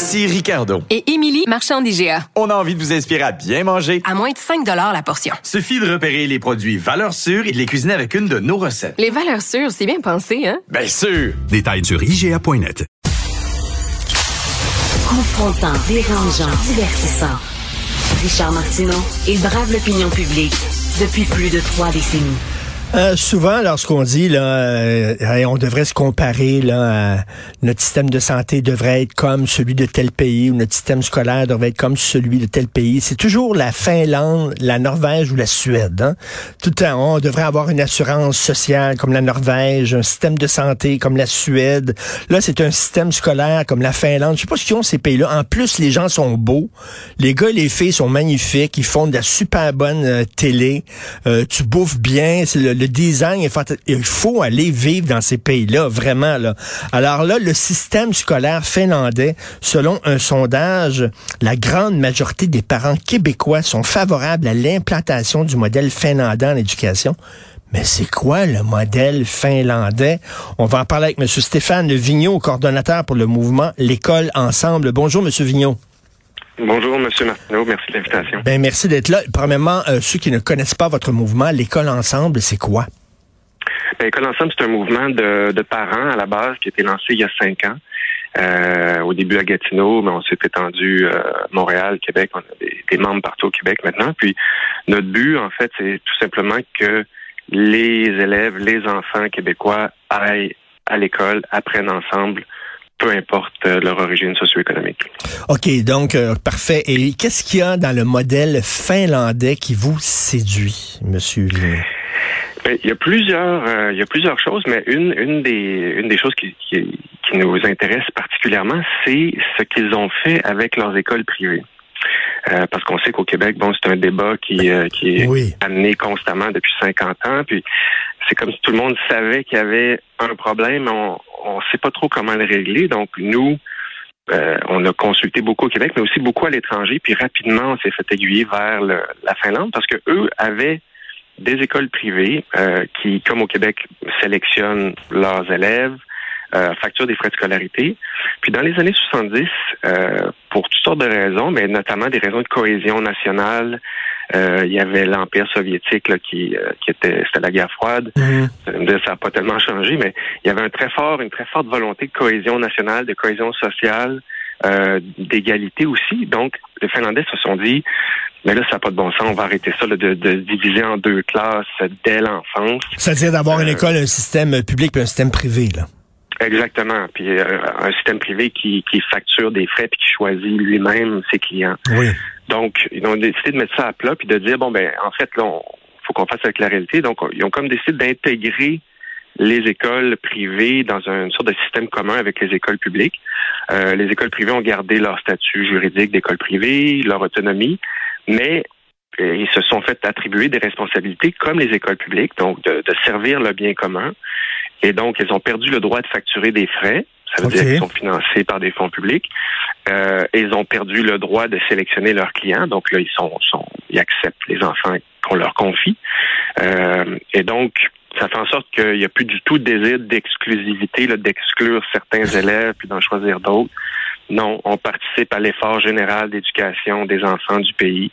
Ici Ricardo. Et Émilie, marchand d'IGA. On a envie de vous inspirer à bien manger. À moins de 5 la portion. Suffit de repérer les produits valeurs sûres et de les cuisiner avec une de nos recettes. Les valeurs sûres, c'est bien pensé, hein? Bien sûr! Détails sur IGA.net. Confrontant, dérangeant, divertissant. Richard Martineau, il brave l'opinion publique depuis plus de trois décennies. Euh, souvent, lorsqu'on dit là, euh, on devrait se comparer là, à, notre système de santé devrait être comme celui de tel pays ou notre système scolaire devrait être comme celui de tel pays, c'est toujours la Finlande, la Norvège ou la Suède. Hein? Tout le temps, on devrait avoir une assurance sociale comme la Norvège, un système de santé comme la Suède. Là, c'est un système scolaire comme la Finlande. Je sais pas ce qu'ils ont ces pays-là. En plus, les gens sont beaux, les gars et les filles sont magnifiques, ils font de la super bonne euh, télé, tu bouffes bien, c'est le le design. Il faut aller vivre dans ces pays-là, vraiment. Là. Alors là, le système scolaire finlandais, selon un sondage, la grande majorité des parents québécois sont favorables à l'implantation du modèle finlandais en éducation. Mais c'est quoi le modèle finlandais? On va en parler avec M. Stéphane Vigneault, coordonnateur pour le mouvement L'école ensemble. Bonjour, M. Vigneault. Bonjour, M. Martineau. Merci de l'invitation. Ben, merci d'être là. Premièrement, euh, ceux qui ne connaissent pas votre mouvement, l'École Ensemble, c'est quoi? Ben, L'École Ensemble, c'est un mouvement de, de, parents à la base qui a été lancé il y a cinq ans. Euh, au début à Gatineau, mais on s'est étendu à euh, Montréal, Québec. On a des, des, membres partout au Québec maintenant. Puis notre but, en fait, c'est tout simplement que les élèves, les enfants québécois aillent à l'école, apprennent ensemble, peu importe euh, leur origine socio-économique. OK, donc euh, parfait. Et qu'est-ce qu'il y a dans le modèle finlandais qui vous séduit, monsieur il y a plusieurs, euh, il y a plusieurs choses, mais une, une des, une des choses qui, qui, qui nous intéresse particulièrement, c'est ce qu'ils ont fait avec leurs écoles privées. Euh, parce qu'on sait qu'au Québec, bon, c'est un débat qui, euh, qui est oui. amené constamment depuis 50 ans. Puis c'est comme si tout le monde savait qu'il y avait un problème, on ne sait pas trop comment le régler. Donc nous, euh, on a consulté beaucoup au Québec, mais aussi beaucoup à l'étranger. Puis rapidement, on s'est fait aiguiller vers le, la Finlande parce que eux avaient des écoles privées euh, qui, comme au Québec, sélectionnent leurs élèves, euh, facture des frais de scolarité. Puis dans les années 70, euh, pour toutes sortes de raisons, mais notamment des raisons de cohésion nationale, euh, il y avait l'Empire soviétique là, qui, euh, qui était c'était la guerre froide. -hmm. Ça n'a pas tellement changé, mais il y avait un très fort, une très forte volonté de cohésion nationale, de cohésion sociale, euh, d'égalité aussi. Donc, les Finlandais se sont dit mais là, ça n'a pas de bon sens. On va arrêter ça là, de, de, diviser en deux classes dès l'enfance. C'est-à-dire d'avoir une école, un système public et un système privé, là. Exactement. Puis euh, un système privé qui, qui facture des frais puis qui choisit lui-même ses clients. Oui. Donc, ils ont décidé de mettre ça à plat puis de dire bon ben en fait là, il faut qu'on fasse avec la réalité. Donc, ils ont comme décidé d'intégrer les écoles privées dans une sorte de système commun avec les écoles publiques. Euh, les écoles privées ont gardé leur statut juridique d'école privée, leur autonomie, mais euh, ils se sont fait attribuer des responsabilités comme les écoles publiques, donc de, de servir le bien commun. Et donc, ils ont perdu le droit de facturer des frais. Ça veut okay. dire qu'ils sont financés par des fonds publics. Euh, ils ont perdu le droit de sélectionner leurs clients. Donc là, ils sont, sont ils acceptent les enfants qu'on leur confie. Euh, et donc, ça fait en sorte qu'il n'y a plus du tout de désir d'exclusivité, d'exclure certains élèves puis d'en choisir d'autres. Non, on participe à l'effort général d'éducation des enfants du pays.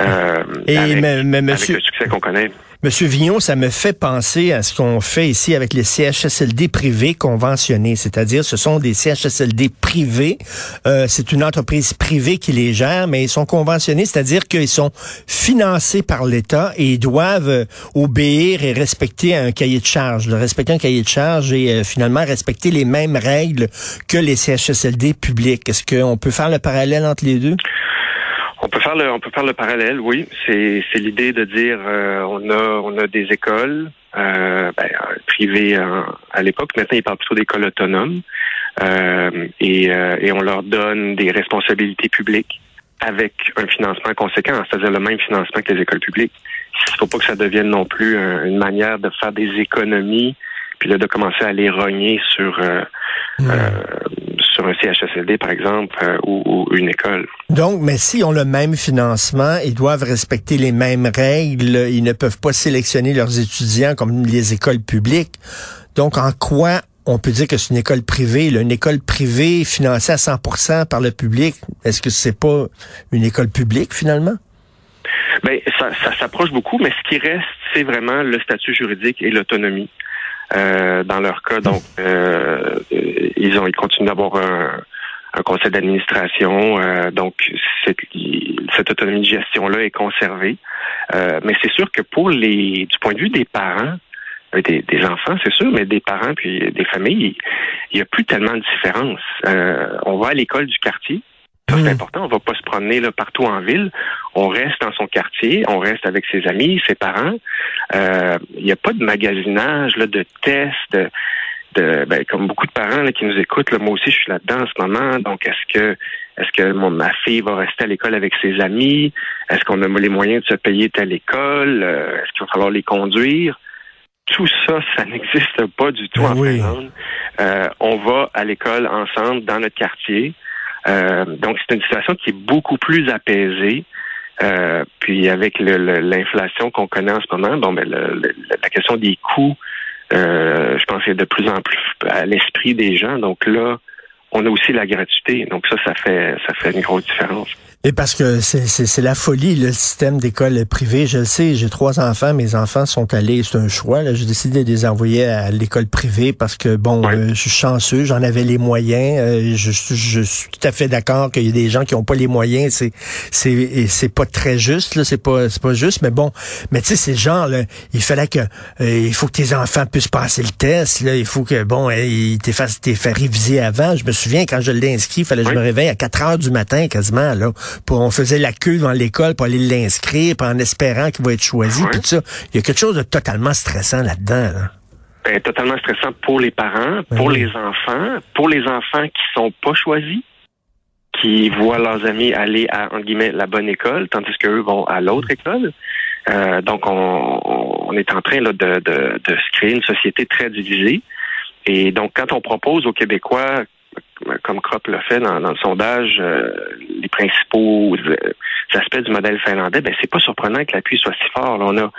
Euh, Et avec, mais, mais avec monsieur, le succès qu'on connaît. Monsieur Vignon, ça me fait penser à ce qu'on fait ici avec les CHSLD privés conventionnés, c'est-à-dire ce sont des CHSLD privés. Euh, c'est une entreprise privée qui les gère, mais ils sont conventionnés, c'est-à-dire qu'ils sont financés par l'État et ils doivent obéir et respecter un cahier de charge, respecter un cahier de charge et euh, finalement respecter les mêmes règles que les CHSLD publics. Est-ce qu'on peut faire le parallèle entre les deux? On peut faire le, on peut faire le parallèle, oui. C'est, c'est l'idée de dire, euh, on a, on a des écoles euh, ben, privées à l'époque. Maintenant, ils parlent plutôt d'écoles autonomes. euh, et, et on leur donne des responsabilités publiques avec un financement conséquent, c'est-à-dire le même financement que les écoles publiques. Il ne faut pas que ça devienne non plus une manière de faire des économies, puis là de commencer à les rogner sur euh, euh, sur un CHSLD par exemple euh, ou, une école. Donc, mais si ont le même financement, ils doivent respecter les mêmes règles. Ils ne peuvent pas sélectionner leurs étudiants comme les écoles publiques. Donc, en quoi on peut dire que c'est une école privée, une école privée financée à 100% par le public. Est-ce que c'est pas une école publique finalement? Ben, ça, ça s'approche beaucoup, mais ce qui reste, c'est vraiment le statut juridique et l'autonomie. Euh, dans leur cas, donc, euh, ils ont, ils continuent d'avoir un, un conseil d'administration, euh, donc cette, cette autonomie de gestion-là est conservée. mais c'est sûr que pour les, du point de vue des parents, des, des, enfants, c'est sûr, mais des parents puis des familles, il n'y a plus tellement de différence. Euh, on va à l'école du quartier. C'est hmm. important. On va pas se promener là, partout en ville. On reste dans son quartier. On reste avec ses amis, ses parents. Euh, il n'y a pas de magasinage, là, de tests, de, de ben, comme beaucoup de parents là, qui nous écoutent. Là, moi aussi, je suis là-dedans en ce moment. Donc, est-ce que est-ce que mon, ma fille va rester à l'école avec ses amis? Est-ce qu'on a les moyens de se payer telle école? Euh, est-ce qu'il va falloir les conduire? tout ça, ça n'existe pas du tout ben en Finlande. Euh, on va à l'école ensemble dans notre quartier. Euh, donc, c'est une situation qui est beaucoup plus apaisée. Euh, puis avec l'inflation qu'on connaît en ce moment, bon, ben, la question des coûts, je pense, est de plus en plus à l'esprit des gens. Donc là, on a aussi la gratuité. Donc ça, ça fait ça fait une grosse différence. Et parce que c'est la folie, le système d'école privée. Je le sais, j'ai trois enfants. Mes enfants sont allés, c'est un choix. J'ai décidé de les envoyer à l'école privée parce que, bon, euh, je suis chanceux, j'en avais les moyens. Euh, je, je, suis tout à fait d'accord qu'il y a des gens qui n'ont pas les moyens. C'est c'est c'est pas très juste, là. C'est pas c'est pas juste. Mais bon, mais tu sais, c'est genre, là, il fallait que euh, il faut que tes enfants puissent passer le test. Là, il faut que bon, ils t'aient fait, fait réviser avant. Je me souviens quand je l'ai inscrit, il fallait que je me réveille à 4 heures du matin quasiment là on faisait la queue devant l'école pour aller l'inscrire, en espérant qu'il va être choisi, puis ça. Il y a quelque chose de totalement stressant là-dedans. Ben, totalement stressant pour les parents, ben pour les enfants, pour les enfants qui sont pas choisis, qui voient leurs amis aller à entre guillemets la bonne école, tandis qu'eux vont à l'autre mm. école. Euh, donc on, est en train de, de se créer une société très divisée. Et donc quand on propose aux Québécois comme Kropp l'a fait dans, le sondage, euh, les principaux euh, aspects du modèle finlandais, ben c'est pas surprenant que l'appui soit si fort. on a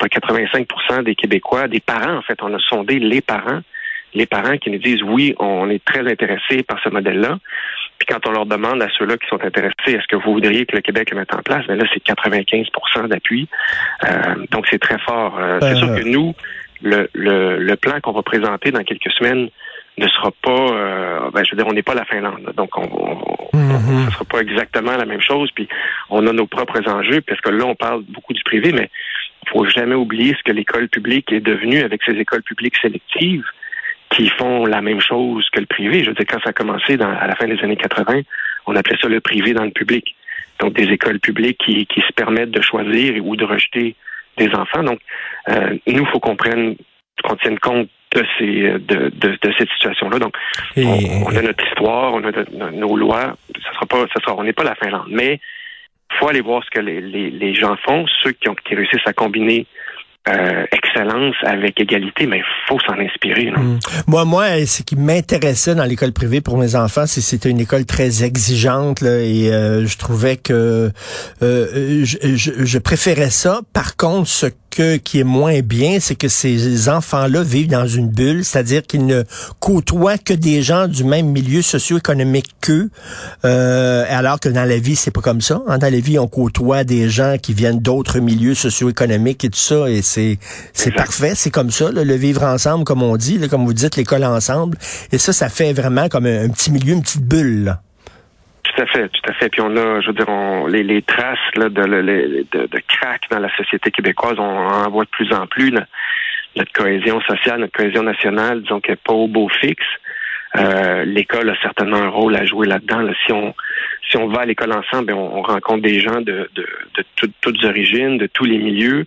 85% des Québécois, des parents en fait, on a sondé les parents, les parents qui nous disent oui, on est très intéressés par ce modèle-là. Puis quand on leur demande à ceux-là qui sont intéressés, est-ce que vous voudriez que le Québec le mette en place, ben là c'est 95% d'appui. Euh, donc c'est très fort. c'est sûr que nous, le, le, le plan qu'on va présenter dans quelques semaines ne sera pas, euh, ben, je veux dire, on n'est pas la Finlande, donc on, on, mhm. sera pas exactement la même chose. Puis on a nos propres enjeux, parce que là, on parle beaucoup du privé, mais il faut jamais oublier ce que l'école publique est devenue avec ces écoles publiques sélectives qui font la même chose que le privé. Je veux dire, quand ça a commencé dans, à la fin des années 80, on appelait ça le privé dans le public. Donc des écoles publiques qui, qui se permettent de choisir ou de rejeter des enfants. Donc, euh, nous, il faut qu'on prenne qu'on tienne compte de ces de, de, de cette situation-là. Donc, on, a notre histoire, on a nos lois. Ça sera pas, ça sera, on n'est pas la Finlande, mais faut aller voir ce que les, les, les gens font, ceux qui ont qui réussissent à combiner euh, excellence avec égalité, mais il faut s'en inspirer. Non? Hmm. Moi, moi, ce qui m'intéressait dans l'école privée pour mes enfants, c'est c'était une école très exigeante là, et euh, je trouvais que euh, je, je, je, préférais ça. Par contre, ce qui est moins bien, c'est que ces enfants-là vivent dans une bulle, c'est-à-dire qu'ils ne côtoient que des gens du même milieu socio-économique qu'eux, euh, alors que dans la vie, c'est pas comme ça. Hein. Dans la vie, on côtoie des gens qui viennent d'autres milieux socio-économiques et tout ça, et c'est c'est parfait, c'est comme ça, le vivre ensemble, comme on dit, comme vous dites, l'école ensemble, et ça, ça fait vraiment comme un, petit milieu, une petite bulle. Tout à fait, tout à fait. Puis on a, je veux dire, on, les, les traces là, de, de, de, crack dans la société québécoise, on en voit de plus en plus. Notre cohésion sociale, notre cohésion nationale, disons qu'elle n'est pas au beau fixe. Euh, l'école a certainement un rôle à jouer là-dedans. Si on si on va à l'école ensemble, ben, on, rencontre des gens de, de, de toutes origines, de tous les milieux.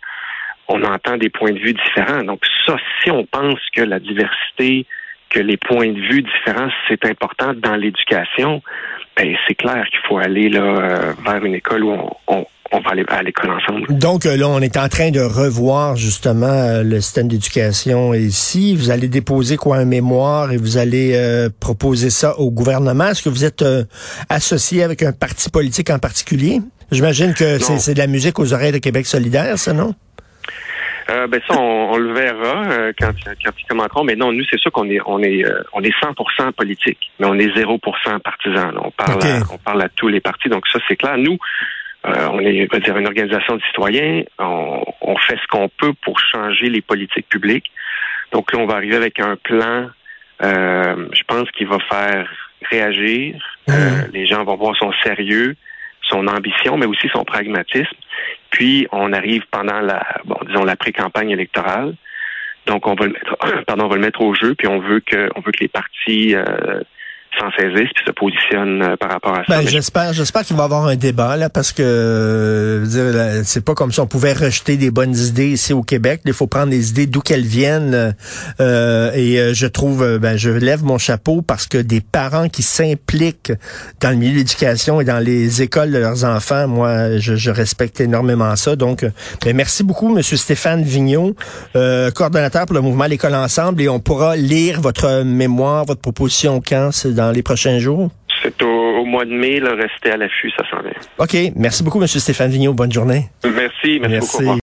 On entend des points de vue différents. Donc ça, si on pense que la diversité que les points de vue différents, c'est important dans l'éducation, ben, c'est clair qu'il faut aller là, euh, vers une école où on, on, va aller à l'école ensemble. Donc euh, là, on est en train de revoir justement euh, le système d'éducation ici. Vous allez déposer quoi un mémoire et vous allez proposer ça au gouvernement? Est-ce que vous êtes associé avec un parti politique en particulier? J'imagine que c'est de la musique aux oreilles de Québec solidaire, ça, non? Euh, ben ça, on, le verra euh, quand, quand ils commenteront. Mais non, nous, c'est sûr qu'on est on est euh, on est 100% politique, mais on est 0% partisan. On parle à, on parle à tous les partis, donc ça c'est clair. Nous, on est va dire une organisation de citoyens. On, on fait ce qu'on peut pour changer les politiques publiques. Donc là, on va arriver avec un plan. je pense qu'il va faire réagir. Mmh. les gens vont voir son sérieux, son ambition, mais aussi son pragmatisme. Puis on arrive pendant la, bon, disons la pré-campagne électorale. Donc on va le mettre, pardon, on va le mettre au jeu. Puis on veut que, on veut que les partis euh, s'en saisissent puis se positionnent euh, par rapport à. Ben, j'espère, j'espère qu'il va y avoir un débat là, parce que euh, c'est pas comme si on pouvait rejeter des bonnes idées ici au Québec. Il faut prendre les idées d'où qu'elles viennent. Euh, et je trouve, ben, je lève mon chapeau parce que des parents qui s'impliquent dans le milieu de l'éducation et dans les écoles de leurs enfants, moi, je, respecte énormément ça. Donc, ben, merci beaucoup, Monsieur Stéphane Vigneault, coordonnateur pour le mouvement L'école ensemble, et on pourra lire votre mémoire, votre proposition quand c'est dans les prochains jours? C'est au, mois de mai, là, rester à l'affût, ça s'en vient. OK. Merci beaucoup, M. Stéphane Vigneault. Bonne journée. Merci. Merci, merci. beaucoup.